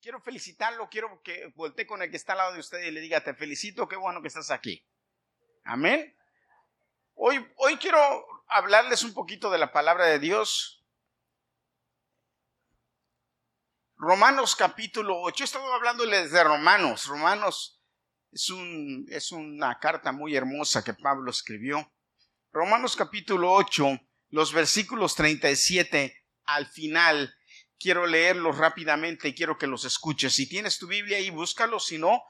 Quiero felicitarlo, quiero que voltee con el que está al lado de usted y le diga, te felicito, qué bueno que estás aquí. Amén. Hoy, hoy quiero hablarles un poquito de la palabra de Dios. Romanos capítulo 8. He estado hablándoles de Romanos. Romanos es, es una carta muy hermosa que Pablo escribió. Romanos capítulo 8, los versículos 37 al final quiero leerlos rápidamente y quiero que los escuches. Si tienes tu Biblia ahí, búscalo. Si no,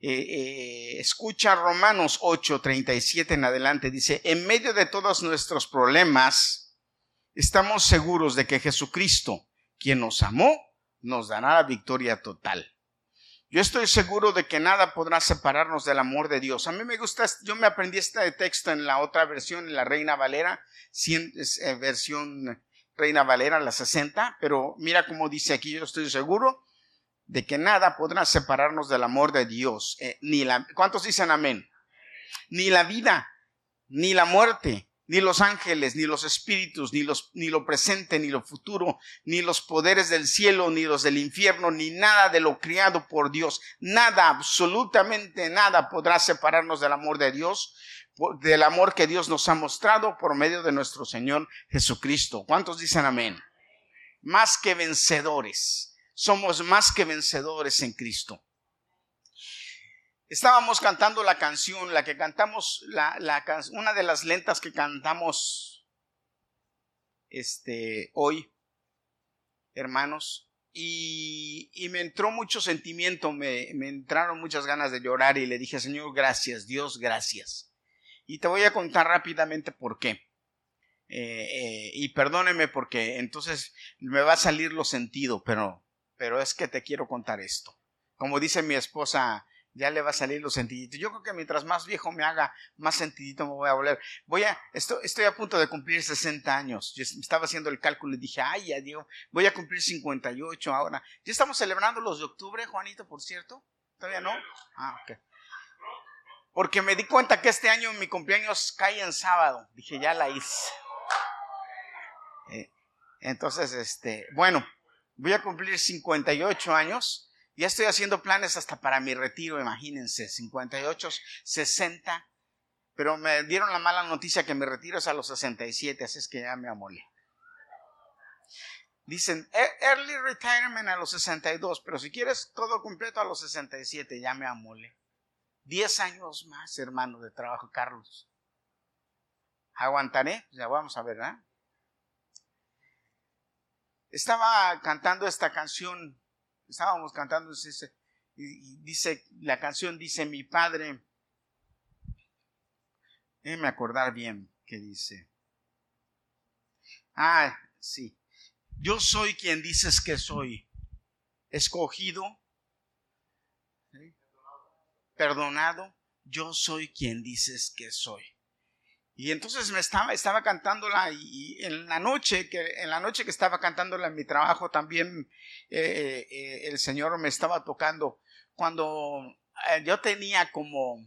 eh, eh, escucha Romanos 8, 37 en adelante. Dice, en medio de todos nuestros problemas, estamos seguros de que Jesucristo, quien nos amó, nos dará la victoria total. Yo estoy seguro de que nada podrá separarnos del amor de Dios. A mí me gusta, yo me aprendí este texto en la otra versión, en la Reina Valera, eh, versión Reina Valera, la 60, pero mira cómo dice aquí, yo estoy seguro de que nada podrá separarnos del amor de Dios. Eh, ni la, ¿Cuántos dicen amén? Ni la vida, ni la muerte, ni los ángeles, ni los espíritus, ni, los, ni lo presente, ni lo futuro, ni los poderes del cielo, ni los del infierno, ni nada de lo criado por Dios. Nada, absolutamente nada podrá separarnos del amor de Dios del amor que Dios nos ha mostrado por medio de nuestro Señor Jesucristo. ¿Cuántos dicen amén? Más que vencedores. Somos más que vencedores en Cristo. Estábamos cantando la canción, la que cantamos, la, una de las lentas que cantamos este, hoy, hermanos, y, y, me entró mucho sentimiento, me entraron muchas ganas de llorar y le dije, Señor, gracias, Dios, gracias y te voy a contar rápidamente por qué. Eh, eh, y perdóneme porque entonces me va a salir lo sentido, pero, pero es que te quiero contar esto. Como dice mi esposa, ya le va a salir lo sentidito. Yo creo que mientras más viejo me haga, más sentidito me voy a volver. Voy a, estoy, estoy a punto de cumplir 60 años. Yo estaba haciendo el cálculo y dije, ay, ya Dios, voy a cumplir 58 ahora. Ya estamos celebrando los de octubre, Juanito, por cierto. ¿Todavía no? Ah, ok porque me di cuenta que este año mi cumpleaños cae en sábado. Dije, ya la hice. Eh, entonces, este, bueno, voy a cumplir 58 años. Ya estoy haciendo planes hasta para mi retiro, imagínense, 58, 60. Pero me dieron la mala noticia que mi retiro es a los 67, así es que ya me amolé. Dicen e-, early retirement a los 62, pero si quieres todo completo a los 67, ya me amolé. Diez años más, hermano, de trabajo, Carlos. ¿Aguantaré? Ya vamos a ver, ¿verdad? Estaba cantando esta canción, estábamos cantando, y dice, la canción dice, mi padre, déjeme acordar bien qué dice. Ah, sí. Yo soy quien dices que soy, escogido, perdonado, yo soy quien dices que soy. Y entonces me estaba, estaba cantándola y, en la noche, que, en la noche que estaba cantándola en mi trabajo también eh, eh, el Señor me estaba tocando. Cuando eh, yo tenía como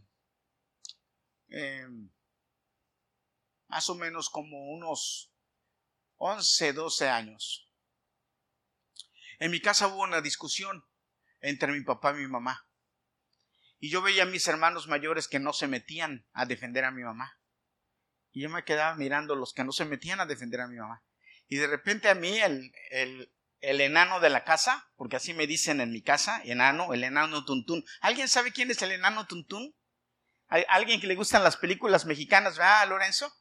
más o menos como unos 11, 12 años. En mi casa hubo una discusión entre mi papá y mi mamá. Y yo veía a mis hermanos mayores que no se metían a defender a mi mamá. Y yo me quedaba mirando los que no se metían a defender a mi mamá. Y de repente a mí el, el, el enano de la casa, porque así me dicen en mi casa, enano, el enano tuntún. ¿Alguien sabe quién es el enano tuntún? ¿Hay alguien que le gustan las películas mexicanas, ¿verdad, Lorenzo?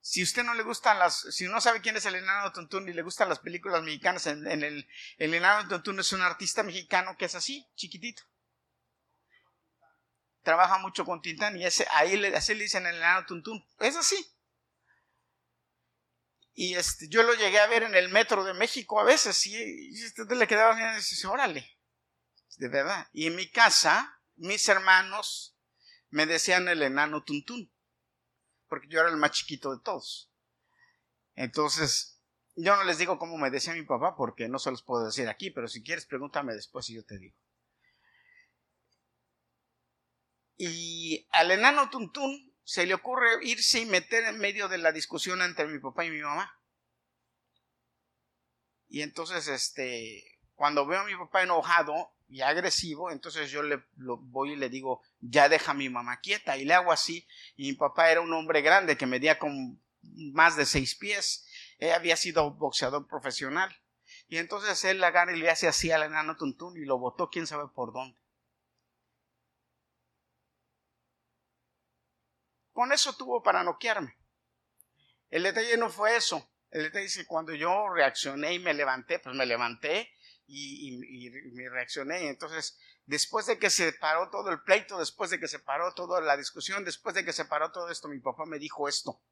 Si usted no le gustan las, si no sabe quién es el enano tuntún y le gustan las películas mexicanas, en, el, el enano tuntún es un artista mexicano que es así, chiquitito trabaja mucho con Tintán y ese, ahí le, así le dicen el enano Tuntún. Es así. Y este, yo lo llegué a ver en el metro de México a veces y, y este, le quedaba bien y dice, órale, de verdad. Y en mi casa, mis hermanos me decían el enano Tuntún, porque yo era el más chiquito de todos. Entonces, yo no les digo cómo me decía mi papá porque no se los puedo decir aquí, pero si quieres pregúntame después y yo te digo. Y al enano Tuntún se le ocurre irse y meter en medio de la discusión entre mi papá y mi mamá. Y entonces, este, cuando veo a mi papá enojado y agresivo, entonces yo le voy y le digo, ya deja a mi mamá quieta. Y le hago así. Y mi papá era un hombre grande que medía con más de seis pies. Él había sido boxeador profesional. Y entonces él la agarra y le hace así al enano Tuntún y lo botó quién sabe por dónde. Con eso tuvo para noquearme. El detalle no fue eso. El detalle es que cuando yo reaccioné y me levanté, pues me levanté y, me reaccioné. Entonces, después de que se paró todo el pleito, después de que se paró toda la discusión, después de que se paró todo esto, mi papá me dijo esto.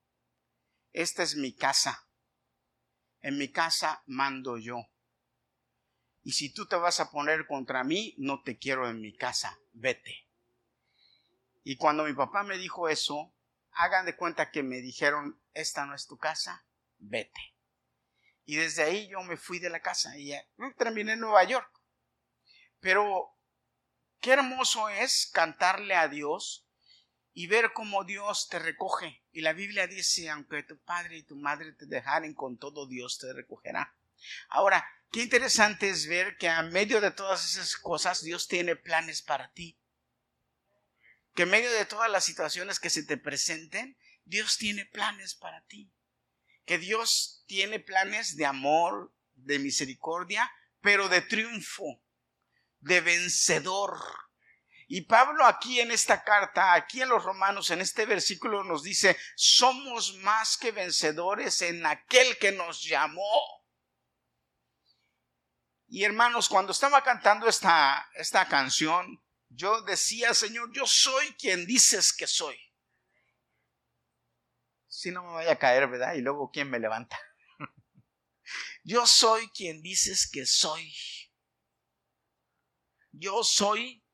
Esta es mi casa. En mi casa mando yo. Y si tú te vas a poner contra mí, no te quiero en mi casa. Vete. Y cuando mi papá me dijo eso, hagan de cuenta que me dijeron, esta no es tu casa, vete. Y desde ahí yo me fui de la casa y terminé en Nueva York. Pero qué hermoso es cantarle a Dios y ver cómo Dios te recoge. Y la Biblia dice, aunque tu padre y tu madre te dejaren con todo, Dios te recogerá. Ahora, qué interesante es ver que a medio de todas esas cosas Dios tiene planes para ti. Que en medio de todas las situaciones que se te presenten, Dios tiene planes para ti que Dios tiene planes de amor, de misericordia, pero de triunfo, de vencedor. Y Pablo aquí en esta carta, aquí en los Romanos, en este versículo nos dice, somos más que vencedores en aquel que nos llamó. Y hermanos, cuando estaba cantando esta, esta canción, yo decía, Señor, yo soy quien dices que soy si no me vaya a caer, ¿verdad? Y luego, ¿quién me levanta? Yo soy quien dices que soy. Yo soy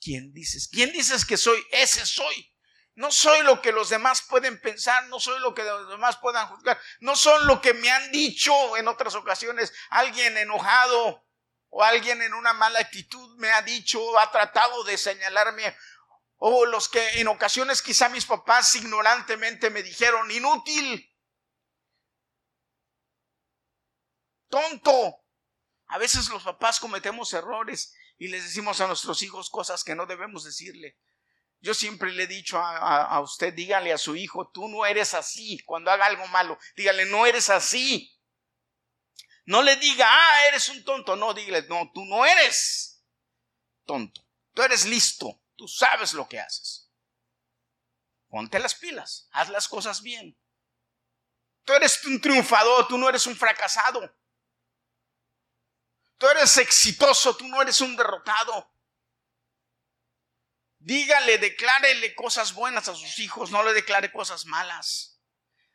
quien dices. ¿Quién dices que soy? Ese soy. No soy lo que los demás pueden pensar, no soy lo que los demás puedan juzgar, no son lo que me han dicho en otras ocasiones. Alguien enojado o alguien en una mala actitud me ha dicho, ha tratado de señalarme o los que en ocasiones quizá mis papás ignorantemente me dijeron, inútil, tonto. A veces los papás cometemos errores y les decimos a nuestros hijos cosas que no debemos decirle. Yo siempre le he dicho a, usted, dígale a su hijo, tú no eres así. Cuando haga algo malo, dígale, no eres así. No le diga, ah, eres un tonto. No, dígale, no, tú no eres tonto. Tú eres listo. Tú sabes lo que haces. Ponte las pilas, haz las cosas bien. Tú eres un triunfador, tú no eres un fracasado. Tú eres exitoso, tú no eres un derrotado. Dígale, declárele cosas buenas a sus hijos, no le declare cosas malas.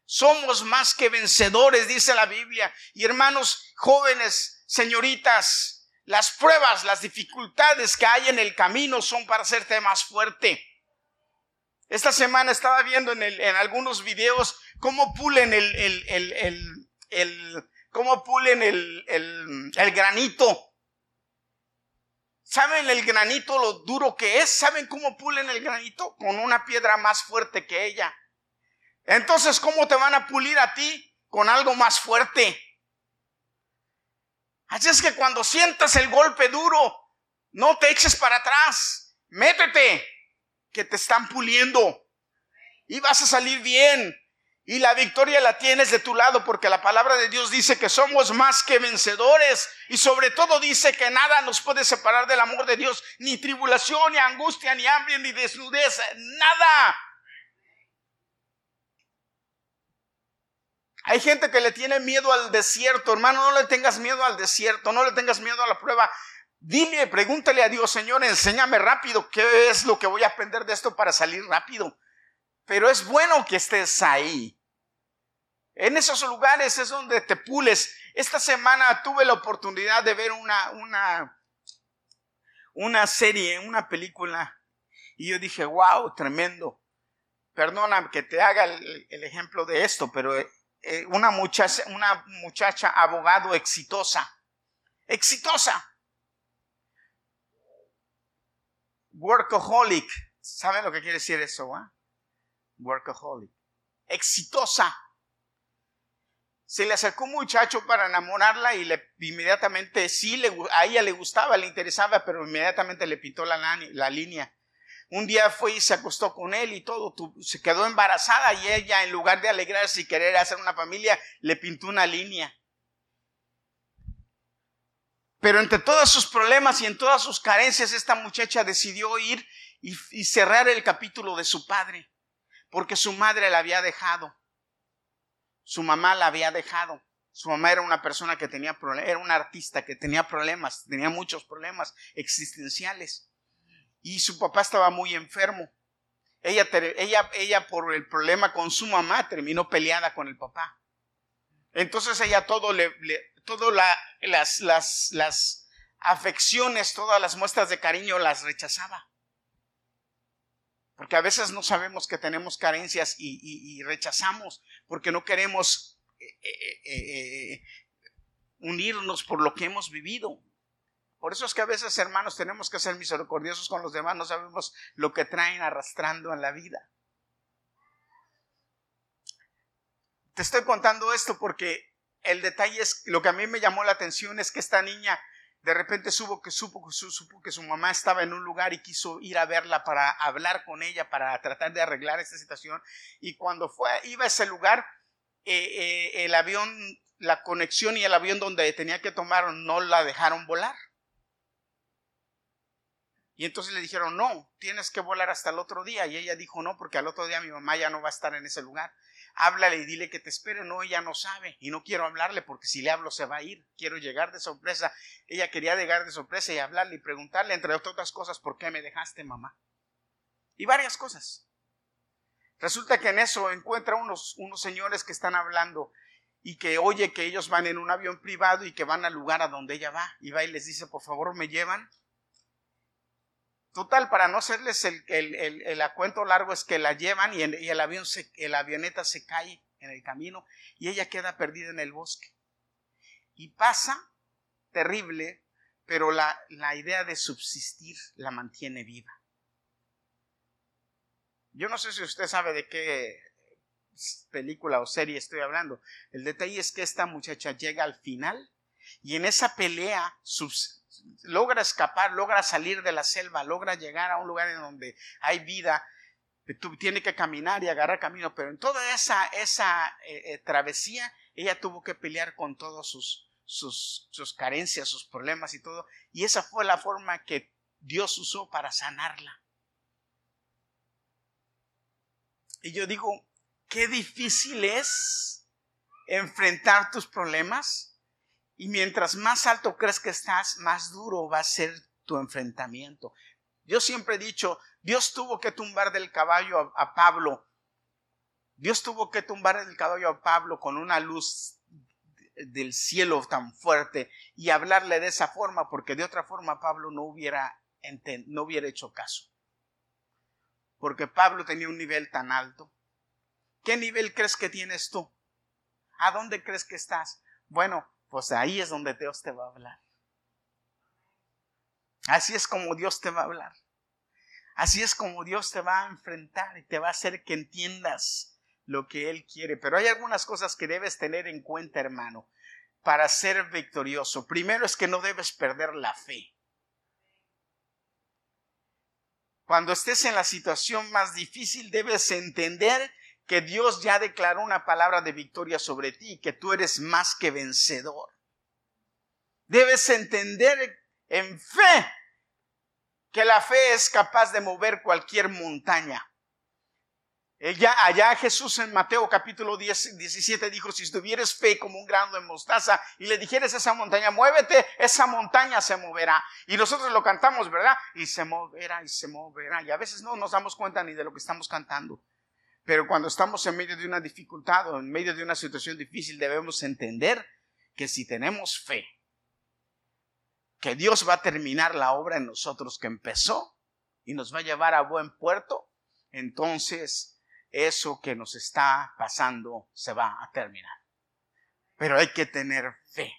Somos más que vencedores, dice la Biblia. Y hermanos jóvenes, señoritas, las pruebas, las dificultades que hay en el camino son para hacerte más fuerte. Esta semana estaba viendo en, algunos videos cómo pulen el, el, el, cómo pulen el granito. ¿Saben el granito lo duro que es? ¿Saben cómo pulen el granito? Con una piedra más fuerte que ella. Entonces, ¿cómo te van a pulir a ti? Con algo más fuerte. Así es que cuando sientas el golpe duro, no te eches para atrás, métete, que te están puliendo y vas a salir bien. Y la victoria la tienes de tu lado porque la palabra de Dios dice que somos más que vencedores y sobre todo dice que nada nos puede separar del amor de Dios, ni tribulación, ni angustia, ni hambre, ni desnudez, nada. Hay gente que le tiene miedo al desierto. Hermano, no le tengas miedo al desierto, no le tengas miedo a la prueba. Dile, pregúntale a Dios, Señor, enséñame rápido qué es lo que voy a aprender de esto para salir rápido. Pero es bueno que estés ahí. En esos lugares es donde te pules. Esta semana tuve la oportunidad de ver una, una, una serie, una película, y yo dije, wow, tremendo. Perdona que te haga el, el ejemplo de esto, pero eh, una, muchacha, una muchacha abogado exitosa. Exitosa. Workaholic. ¿Saben lo que quiere decir eso? Workaholic. Exitosa. se le acercó un muchacho para enamorarla y le inmediatamente sí le, a ella le gustaba, le interesaba, pero inmediatamente le pintó la, la línea. Un día fue y se acostó con él y todo, se quedó embarazada y ella en lugar de alegrarse y querer hacer una familia, le pintó una línea. Pero entre todos sus problemas y en todas sus carencias, esta muchacha decidió ir y, cerrar el capítulo de su padre, porque su madre la había dejado. Su mamá la había dejado. Su mamá era una persona que tenía problemas, era una artista que tenía problemas, tenía muchos problemas existenciales. Y su papá estaba muy enfermo. Ella, ella, ella por el problema con su mamá terminó peleada con el papá. Entonces ella todo le, todo las, las, las afecciones, todas las muestras de cariño las rechazaba. Porque a veces no sabemos que tenemos carencias y, rechazamos porque no queremos eh, eh, eh, unirnos por lo que hemos vivido. Por eso es que a veces, hermanos, tenemos que ser misericordiosos con los demás, no sabemos lo que traen arrastrando en la vida. Te estoy contando esto porque el detalle es, lo que a mí me llamó la atención es que esta niña de repente supo que, supo, supo que su mamá estaba en un lugar y quiso ir a verla para hablar con ella, para tratar de arreglar esta situación. Y cuando fue, iba a ese lugar, eh, eh, el avión, la conexión y el avión donde tenía que tomar no la dejaron volar. Y entonces le dijeron, no, tienes que volar hasta el otro día. Y ella dijo, no, porque al otro día mi mamá ya no va a estar en ese lugar háblale y dile que te espere. No, ella no sabe y no quiero hablarle porque si le hablo se va a ir. Quiero llegar de sorpresa. Ella quería llegar de sorpresa y hablarle y preguntarle, entre otras cosas, ¿por qué me dejaste, mamá? Y varias cosas. Resulta que en eso encuentra unos, unos señores que están hablando y que oye que ellos van en un avión privado y que van al lugar a donde ella va. Y va y les dice, por favor, me llevan. Total, para no hacerles el, el, el, acuento largo, es que la llevan y, y el avión se, la avioneta se cae en el camino y ella queda perdida en el bosque. Y pasa terrible, pero la, la idea de subsistir la mantiene viva. Yo no sé si usted sabe de qué película o serie estoy hablando. El detalle es que esta muchacha llega al final y en esa pelea logra escapar, logra salir de la selva, logra llegar a un lugar en donde hay vida, tiene que caminar y agarrar camino, pero en toda esa, esa eh, eh, travesía ella tuvo que pelear con todos sus, sus, sus carencias, sus problemas y todo, y esa fue la forma que Dios usó para sanarla. Y yo digo, qué difícil es enfrentar tus problemas y mientras más alto crees que estás, más duro va a ser tu enfrentamiento. Yo siempre he dicho, Dios tuvo que tumbar del caballo a, Pablo. Dios tuvo que tumbar del caballo a Pablo con una luz del cielo tan fuerte y hablarle de esa forma, porque de otra forma Pablo no hubiera, no hubiera hecho caso. Porque Pablo tenía un nivel tan alto. ¿Qué nivel crees que tienes tú? ¿A dónde crees que estás? Bueno, pues ahí es donde Dios te va a hablar. Así es como Dios te va a hablar. Así es como Dios te va a enfrentar y te va a hacer que entiendas lo que Él quiere. Pero hay algunas cosas que debes tener en cuenta, hermano, para ser victorioso. Primero es que no debes perder la fe. Cuando estés en la situación más difícil, debes entender que Dios ya declaró una palabra de victoria sobre ti que tú eres más que vencedor. Debes entender en fe que la fe es capaz de mover cualquier montaña. Ella, allá Jesús en Mateo capítulo 10, 17 dijo, si tuvieres fe como un grano de mostaza y le dijeres a esa montaña, muévete, esa montaña se moverá. Y nosotros lo cantamos, ¿verdad? Y se moverá y se moverá. Y a veces no nos damos cuenta ni de lo que estamos cantando. Pero cuando estamos en medio de una dificultad o en medio de una situación difícil, debemos entender que si tenemos fe, que Dios va a terminar la obra en nosotros que empezó y nos va a llevar a buen puerto, entonces eso que nos está pasando se va a terminar. Pero hay que tener fe.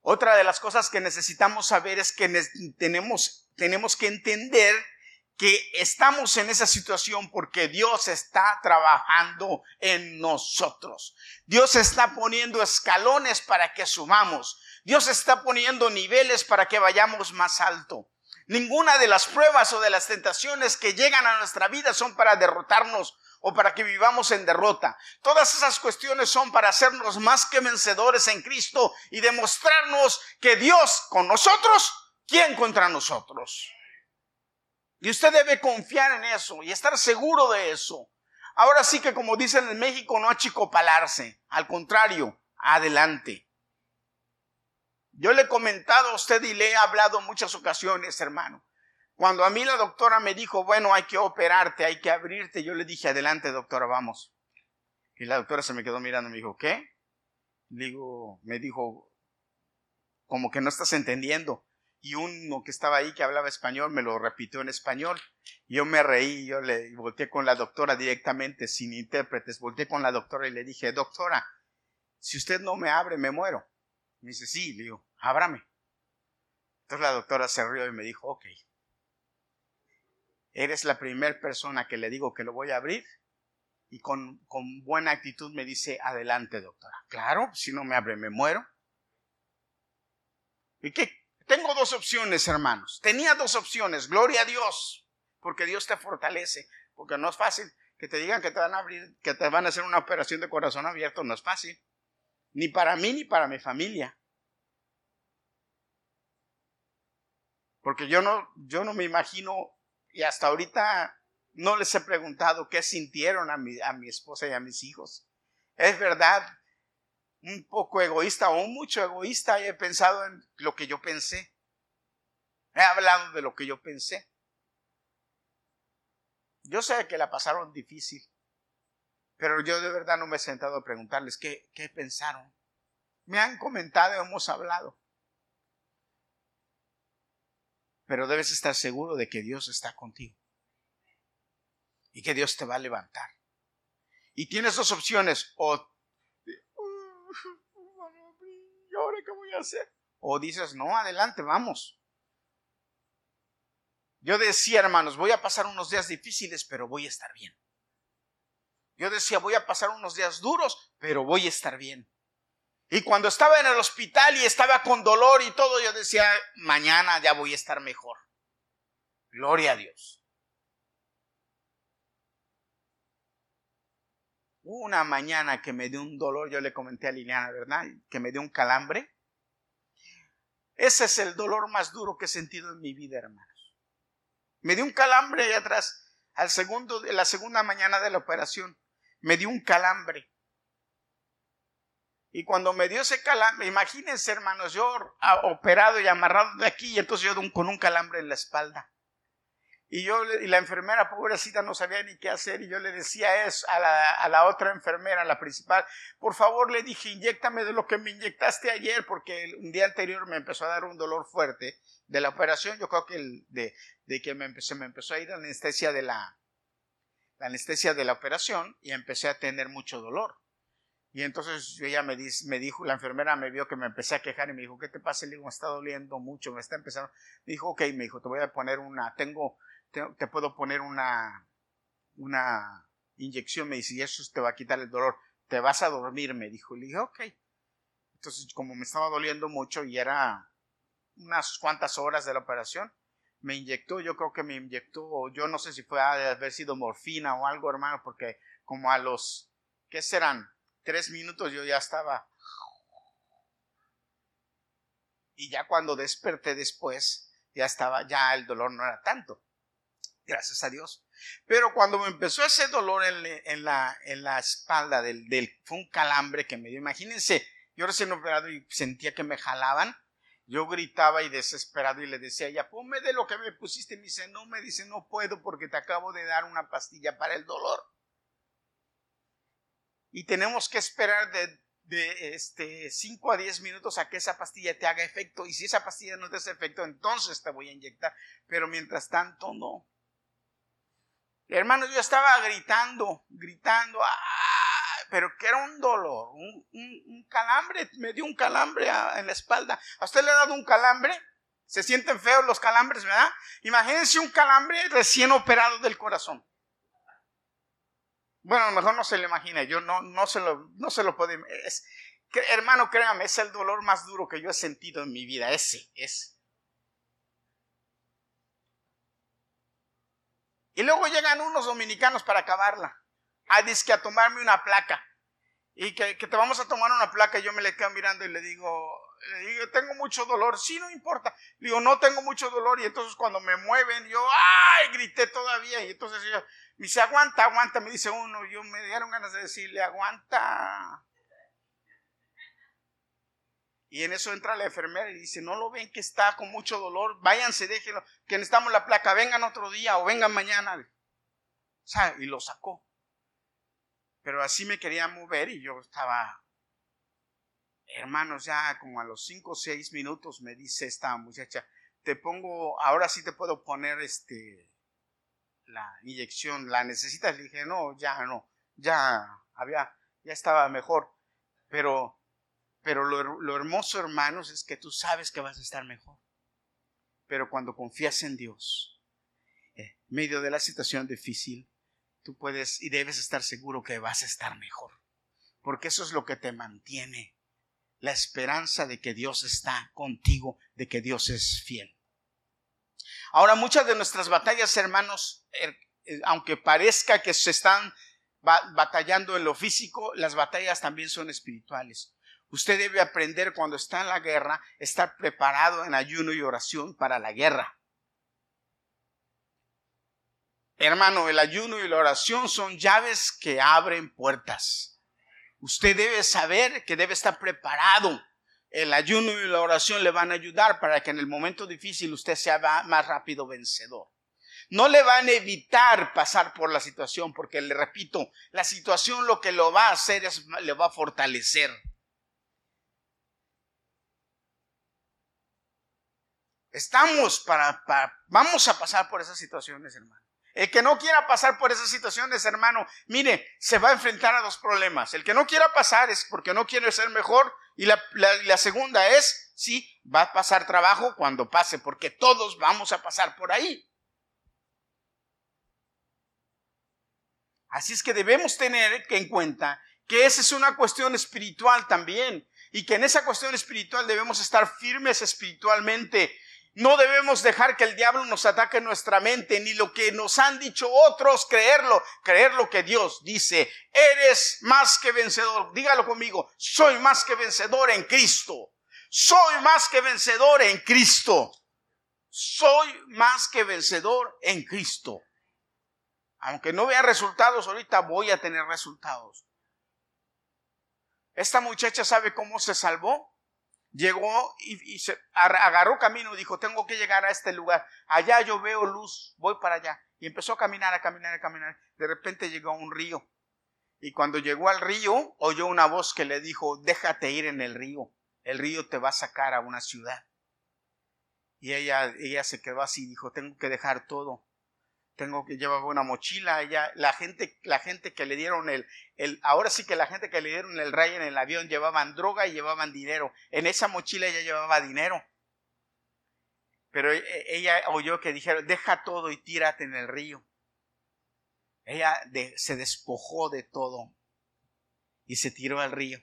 Otra de las cosas que necesitamos saber es que tenemos, tenemos que entender que estamos en esa situación porque Dios está trabajando en nosotros. Dios está poniendo escalones para que subamos. Dios está poniendo niveles para que vayamos más alto. Ninguna de las pruebas o de las tentaciones que llegan a nuestra vida son para derrotarnos o para que vivamos en derrota. Todas esas cuestiones son para hacernos más que vencedores en Cristo y demostrarnos que Dios con nosotros, ¿quién contra nosotros? Y usted debe confiar en eso y estar seguro de eso. Ahora sí que como dicen en México, no achicopalarse. Al contrario, adelante. Yo le he comentado a usted y le he hablado muchas ocasiones, hermano. Cuando a mí la doctora me dijo, bueno, hay que operarte, hay que abrirte, yo le dije, adelante, doctora, vamos. Y la doctora se me quedó mirando y me dijo, ¿qué? Digo, me dijo, como que no estás entendiendo y uno que estaba ahí que hablaba español me lo repitió en español. Yo me reí, yo le volteé con la doctora directamente, sin intérpretes, volteé con la doctora y le dije, doctora, si usted no me abre, me muero. Me dice, sí, le digo, ábrame. Entonces la doctora se rió y me dijo, ok, eres la primera persona que le digo que lo voy a abrir y con, con buena actitud me dice, adelante, doctora. Claro, si no me abre, me muero. ¿Y qué, tengo dos opciones, hermanos. Tenía dos opciones. Gloria a Dios, porque Dios te fortalece, porque no es fácil que te digan que te van a abrir, que te van a hacer una operación de corazón abierto, no es fácil. Ni para mí ni para mi familia. Porque yo no, yo no me imagino, y hasta ahorita no les he preguntado qué sintieron a mi, a mi esposa y a mis hijos. Es verdad, un poco egoísta o mucho egoísta y he pensado en lo que yo pensé. He hablado de lo que yo pensé. Yo sé que la pasaron difícil, pero yo de verdad no me he sentado a preguntarles qué, pensaron. Me han comentado, hemos hablado. Pero debes estar seguro de que Dios está contigo y que Dios te va a levantar. Y tienes dos opciones, o ¿y ahora qué voy a hacer? O dices, no, adelante, vamos. Yo decía, hermanos, voy a pasar unos días difíciles, pero voy a estar bien. Yo decía, voy a pasar unos días duros, pero voy a estar bien. Y cuando estaba en el hospital y estaba con dolor y todo, yo decía, mañana ya voy a estar mejor. Gloria a Dios. Una mañana que me dio un dolor, yo le comenté a Liliana, ¿verdad? Que me dio un calambre. Ese es el dolor más duro que he sentido en mi vida, hermanos. Me dio un calambre ahí atrás, al segundo, la segunda mañana de la operación. Me dio un calambre. Y cuando me dio ese calambre, imagínense, hermanos, yo operado y amarrado de aquí, y entonces yo con un calambre en la espalda. Y yo, y la enfermera pobrecita no sabía ni qué hacer, y yo le decía eso a la, a la otra enfermera, la principal, por favor le dije, inyectame de lo que me inyectaste ayer, porque un día anterior me empezó a dar un dolor fuerte de la operación, yo creo que el, de, de que me empezó, me empezó a ir la anestesia de la, la anestesia de la operación, y empecé a tener mucho dolor. Y entonces ella me, me dijo, la enfermera me vio que me empecé a quejar y me dijo, ¿qué te pasa? Le digo, me está doliendo mucho, me está empezando. Me dijo, ok, me dijo, te voy a poner una, tengo te, puedo poner una, una inyección, me dice, y eso te va a quitar el dolor, te vas a dormir, me dijo. Le dije, ok. Entonces, como me estaba doliendo mucho y era unas cuantas horas de la operación, me inyectó, yo creo que me inyectó, yo no sé si fue a haber sido morfina o algo, hermano, porque como a los, ¿qué serán? Tres minutos yo ya estaba. Y ya cuando desperté después, ya estaba, ya el dolor no era tanto gracias a Dios. Pero cuando me empezó ese dolor en, la, en la espalda, del, del, fue un calambre que me dio, imagínense, yo recién operado y sentía que me jalaban, yo gritaba y desesperado y le decía, ya ponme de lo que me pusiste, me dice, no, me dice, no puedo porque te acabo de dar una pastilla para el dolor. Y tenemos que esperar de de este 5 a 10 minutos a que esa pastilla te haga efecto. Y si esa pastilla no te hace efecto entonces te voy a inyectar. Pero mientras tanto no Hermanos, yo estaba gritando, gritando, pero que era un dolor, un, calambre, me dio un calambre en la espalda. ¿A usted le ha dado un calambre? Se sienten feos los calambres, ¿verdad? Imagínense un calambre recién operado del corazón. Bueno, a lo mejor no se lo imagina, yo no, no, se, lo, no se lo puedo... Es, hermano, créame, es el dolor más duro que yo he sentido en mi vida, ese, ese. Y luego llegan unos dominicanos para acabarla. A que a tomarme una placa. Y que, te vamos a tomar una placa. Y yo me le quedo mirando y le digo, tengo mucho dolor. Sí, no importa. Le digo, no tengo mucho dolor. Y entonces cuando me mueven, yo, ¡ay! Grité todavía. Y entonces ella me dice, aguanta, aguanta. Me dice uno. Yo me dieron ganas de decirle, aguanta. Y en eso entra la enfermera y dice, no lo ven que está con mucho dolor, váyanse, déjenlo, que necesitamos la placa, vengan otro día o vengan mañana. O sea, y lo sacó. Pero así me quería mover y yo estaba, hermanos, ya como a los cinco o seis minutos me dice esta muchacha, te pongo, ahora sí te puedo poner este, la inyección, ¿la necesitas? Le dije, no, ya no, ya había, ya estaba mejor. Pero pero lo, hermoso, hermanos, es que tú sabes que vas a estar mejor. Pero cuando confías en Dios, en medio de la situación difícil, tú puedes y debes estar seguro que vas a estar mejor. Porque eso es lo que te mantiene. La esperanza de que Dios está contigo, de que Dios es fiel. Ahora, muchas de nuestras batallas, hermanos, er, eh, aunque parezca que se están batallando en lo físico, las batallas también son espirituales. Usted debe aprender cuando está en la guerra, estar preparado en ayuno y oración para la guerra. Hermano, el ayuno y la oración son llaves que abren puertas. Usted debe saber que debe estar preparado. El ayuno y la oración le van a ayudar para que en el momento difícil usted sea más rápido vencedor. No le van a evitar pasar por la situación, porque le repito, la situación lo que lo va a hacer es le va a fortalecer. Estamos para, vamos a pasar por esas situaciones, hermano. El que no quiera pasar por esas situaciones, hermano, mire, se va a enfrentar a dos problemas. El que no quiera pasar es porque no quiere ser mejor y la, la segunda es, sí, va a pasar trabajo cuando pase, porque todos vamos a pasar por ahí. Así es que debemos tener en cuenta que esa es una cuestión espiritual también y que en esa cuestión espiritual debemos estar firmes espiritualmente no debemos dejar que el diablo nos ataque nuestra mente, ni lo que nos han dicho otros, creerlo, creer lo que Dios dice. Eres más que vencedor. Dígalo conmigo, soy más que vencedor en Cristo. Soy más que vencedor en Cristo. Soy más que vencedor en Cristo. Aunque no vea resultados ahorita, voy a tener resultados. Esta muchacha sabe cómo se salvó llegó y, se agarró camino dijo, tengo que llegar a este lugar. Allá yo veo luz, voy para allá. Y empezó a caminar, a caminar, a caminar. De repente llegó a un río. Y cuando llegó al río, oyó una voz que le dijo, déjate ir en el río. El río te va a sacar a una ciudad. Y ella, ella se quedó así, dijo, tengo que dejar todo tengo que llevar una mochila, ella, la gente, la gente que le dieron el, el, ahora sí que la gente que le dieron el rey en el avión llevaban droga y llevaban dinero. En esa mochila ella llevaba dinero. Pero e, e, ella oyó que dijeron, deja todo y tírate en el río. Ella se despojó de todo y se tiró al río.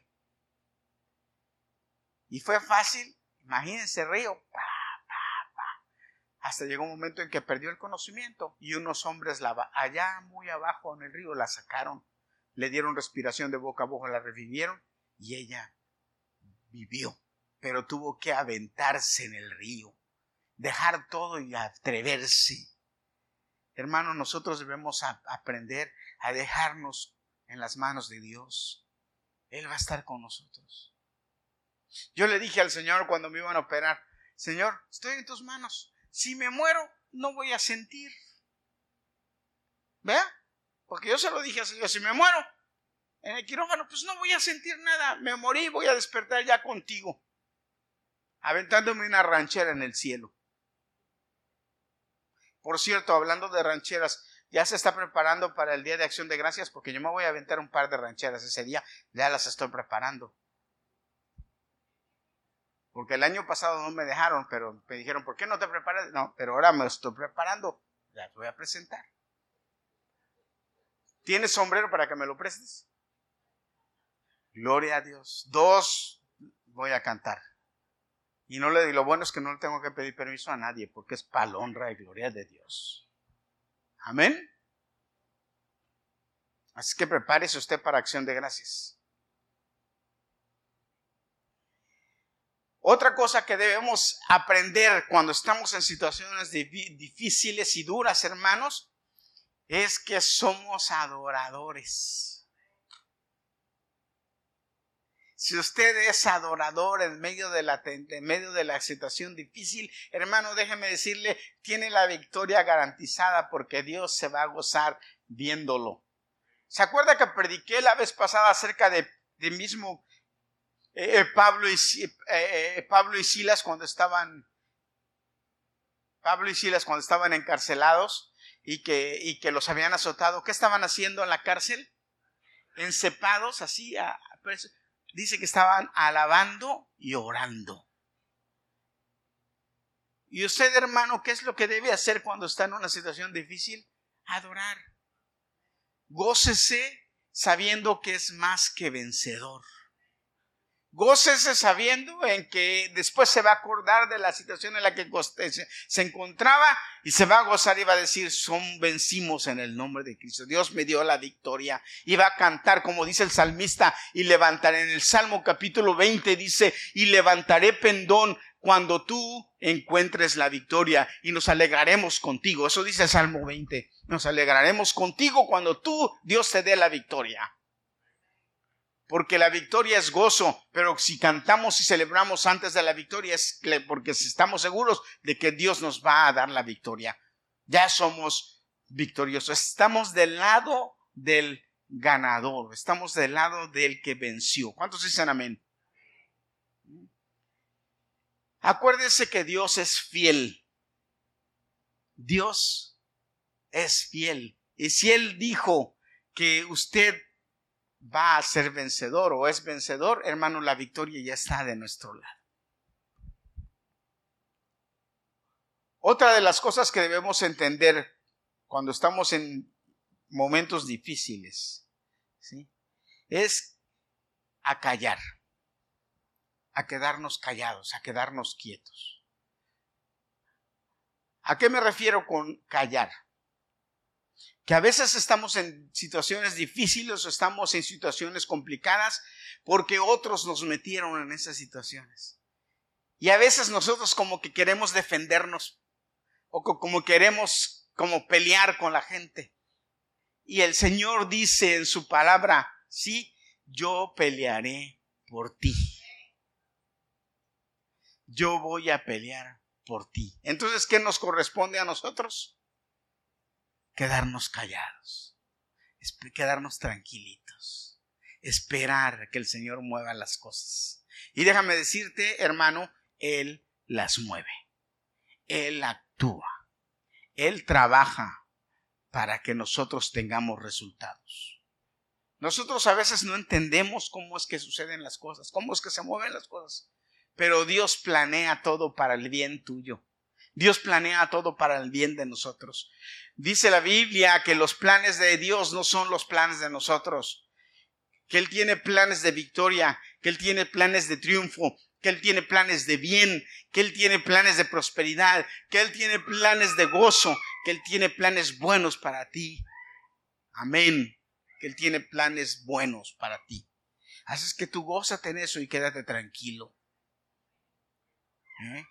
Y fue fácil, imagínense río, hasta llegó un momento en que perdió el conocimiento y unos hombres la, allá muy abajo en el río la sacaron, le dieron respiración de boca a boca, la revivieron y ella vivió, pero tuvo que aventarse en el río, dejar todo y atreverse. Hermano, nosotros debemos aprender a dejarnos en las manos de Dios. Él va a estar con nosotros. Yo le dije al Señor cuando me iban a operar, Señor, estoy en tus manos. Si me muero, no voy a sentir. ¿Vea? Porque yo se lo dije al Señor, si me muero en el quirófano, pues no voy a sentir nada. Me morí, voy a despertar ya contigo. Aventándome una ranchera en el cielo. Por cierto, hablando de rancheras, ya se está preparando para el Día de Acción de Gracias porque yo me voy a aventar un par de rancheras ese día. Ya las estoy preparando. Porque el año pasado no me dejaron, pero me dijeron, ¿por qué no te preparas? No, pero ahora me estoy preparando. Ya te voy a presentar. ¿Tienes sombrero para que me lo prestes? Gloria a Dios. Dos, voy a cantar. Y no le lo bueno es que no le tengo que pedir permiso a nadie, porque es para honra y gloria de Dios. Amén. Así que prepárese usted para acción de gracias. Otra cosa que debemos aprender cuando estamos en situaciones difíciles y duras, hermanos, es que somos adoradores. Si usted es adorador en medio de la, en medio de la situación difícil, hermano, déjeme decirle, tiene la victoria garantizada porque Dios se va a gozar viéndolo. ¿Se acuerda que prediqué la vez pasada acerca de, de mismo eh, eh, Pablo, y, eh, Pablo y Silas cuando estaban Pablo y Silas cuando estaban encarcelados y que, y que los habían azotado, ¿qué estaban haciendo en la cárcel? Encepados así, dice que estaban alabando y orando. ¿Y usted, hermano, qué es lo que debe hacer cuando está en una situación difícil? Adorar. Gócese sabiendo que es más que vencedor. Gócese sabiendo en que después se va a acordar de la situación en la que se encontraba y se va a gozar y va a decir, son vencimos en el nombre de Cristo. Dios me dio la victoria. Y va a cantar, como dice el salmista, y levantaré en el Salmo capítulo 20, dice, y levantaré pendón cuando tú encuentres la victoria y nos alegraremos contigo. Eso dice el Salmo 20. Nos alegraremos contigo cuando tú, Dios te dé la victoria porque la victoria es gozo, pero si cantamos y celebramos antes de la victoria es porque estamos seguros de que Dios nos va a dar la victoria. Ya somos victoriosos, estamos del lado del ganador, estamos del lado del que venció. ¿Cuántos dicen amén? Acuérdese que Dios es fiel. Dios es fiel. Y si Él dijo que usted va a ser vencedor o es vencedor, hermano, la victoria ya está de nuestro lado. Otra de las cosas que debemos entender cuando estamos en momentos difíciles es a callar, a quedarnos callados, a quedarnos quietos. ¿A qué me refiero con callar? Que a veces estamos en situaciones difíciles o estamos en situaciones complicadas porque otros nos metieron en esas situaciones. Y a veces nosotros como que queremos defendernos o como queremos como pelear con la gente. Y el Señor dice en su palabra, sí, yo pelearé por ti. Yo voy a pelear por ti. Entonces, ¿qué nos corresponde a nosotros? Quedarnos callados, quedarnos tranquilitos, esperar que el Señor mueva las cosas. Y déjame decirte, hermano, Él las mueve. Él actúa. Él trabaja para que nosotros tengamos resultados. Nosotros a veces no entendemos cómo es que suceden las cosas, cómo es que se mueven las cosas, pero Dios planea todo para el bien tuyo. Dios planea todo para el bien de nosotros. Dice la Biblia que los planes de Dios no son los planes de nosotros, que Él tiene planes de victoria, que Él tiene planes de triunfo, que Él tiene planes de bien, que Él tiene planes de prosperidad, que Él tiene planes de gozo, que Él tiene planes buenos para ti. Amén. Que Él tiene planes buenos para ti. Haces que tú gozate en eso y quédate tranquilo. ¿Eh?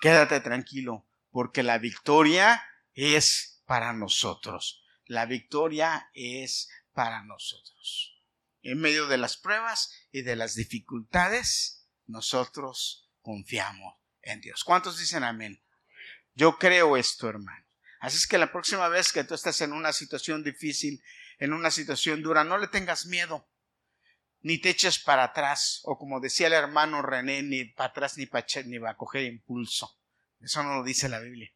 Quédate tranquilo, porque la victoria es para nosotros. La victoria es para nosotros. En medio de las pruebas y de las dificultades, nosotros confiamos en Dios. ¿Cuántos dicen amén? Yo creo esto, hermano. Así es que la próxima vez que tú estés en una situación difícil, en una situación dura, no le tengas miedo ni te eches para atrás, o como decía el hermano René, ni para atrás ni para ni va a coger impulso. Eso no lo dice la Biblia.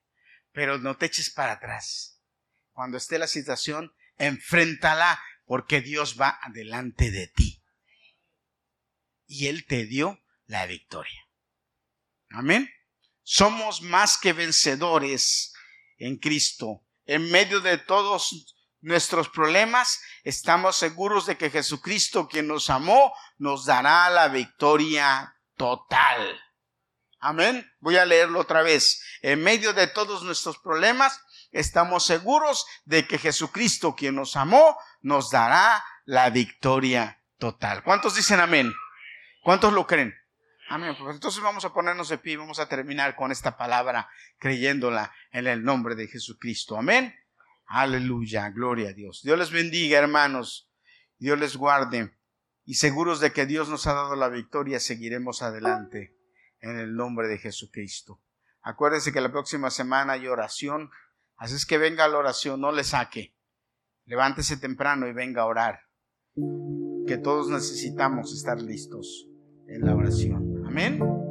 Pero no te eches para atrás. Cuando esté la situación, enfréntala porque Dios va adelante de ti. Y Él te dio la victoria. Amén. Somos más que vencedores en Cristo. En medio de todos nuestros problemas, estamos seguros de que Jesucristo, quien nos amó, nos dará la victoria total. Amén. Voy a leerlo otra vez. En medio de todos nuestros problemas, estamos seguros de que Jesucristo, quien nos amó, nos dará la victoria total. ¿Cuántos dicen amén? ¿Cuántos lo creen? Amén. Pues entonces vamos a ponernos de pie y vamos a terminar con esta palabra creyéndola en el nombre de Jesucristo. Amén. Aleluya. Gloria a Dios. Dios les bendiga, hermanos. Dios les guarde. Y seguros de que Dios nos ha dado la victoria, seguiremos adelante en el nombre de Jesucristo. Acuérdense que la próxima semana hay oración. Así es que venga a la oración, no le saque. Levántese temprano y venga a orar. Que todos necesitamos estar listos en la oración. Amén.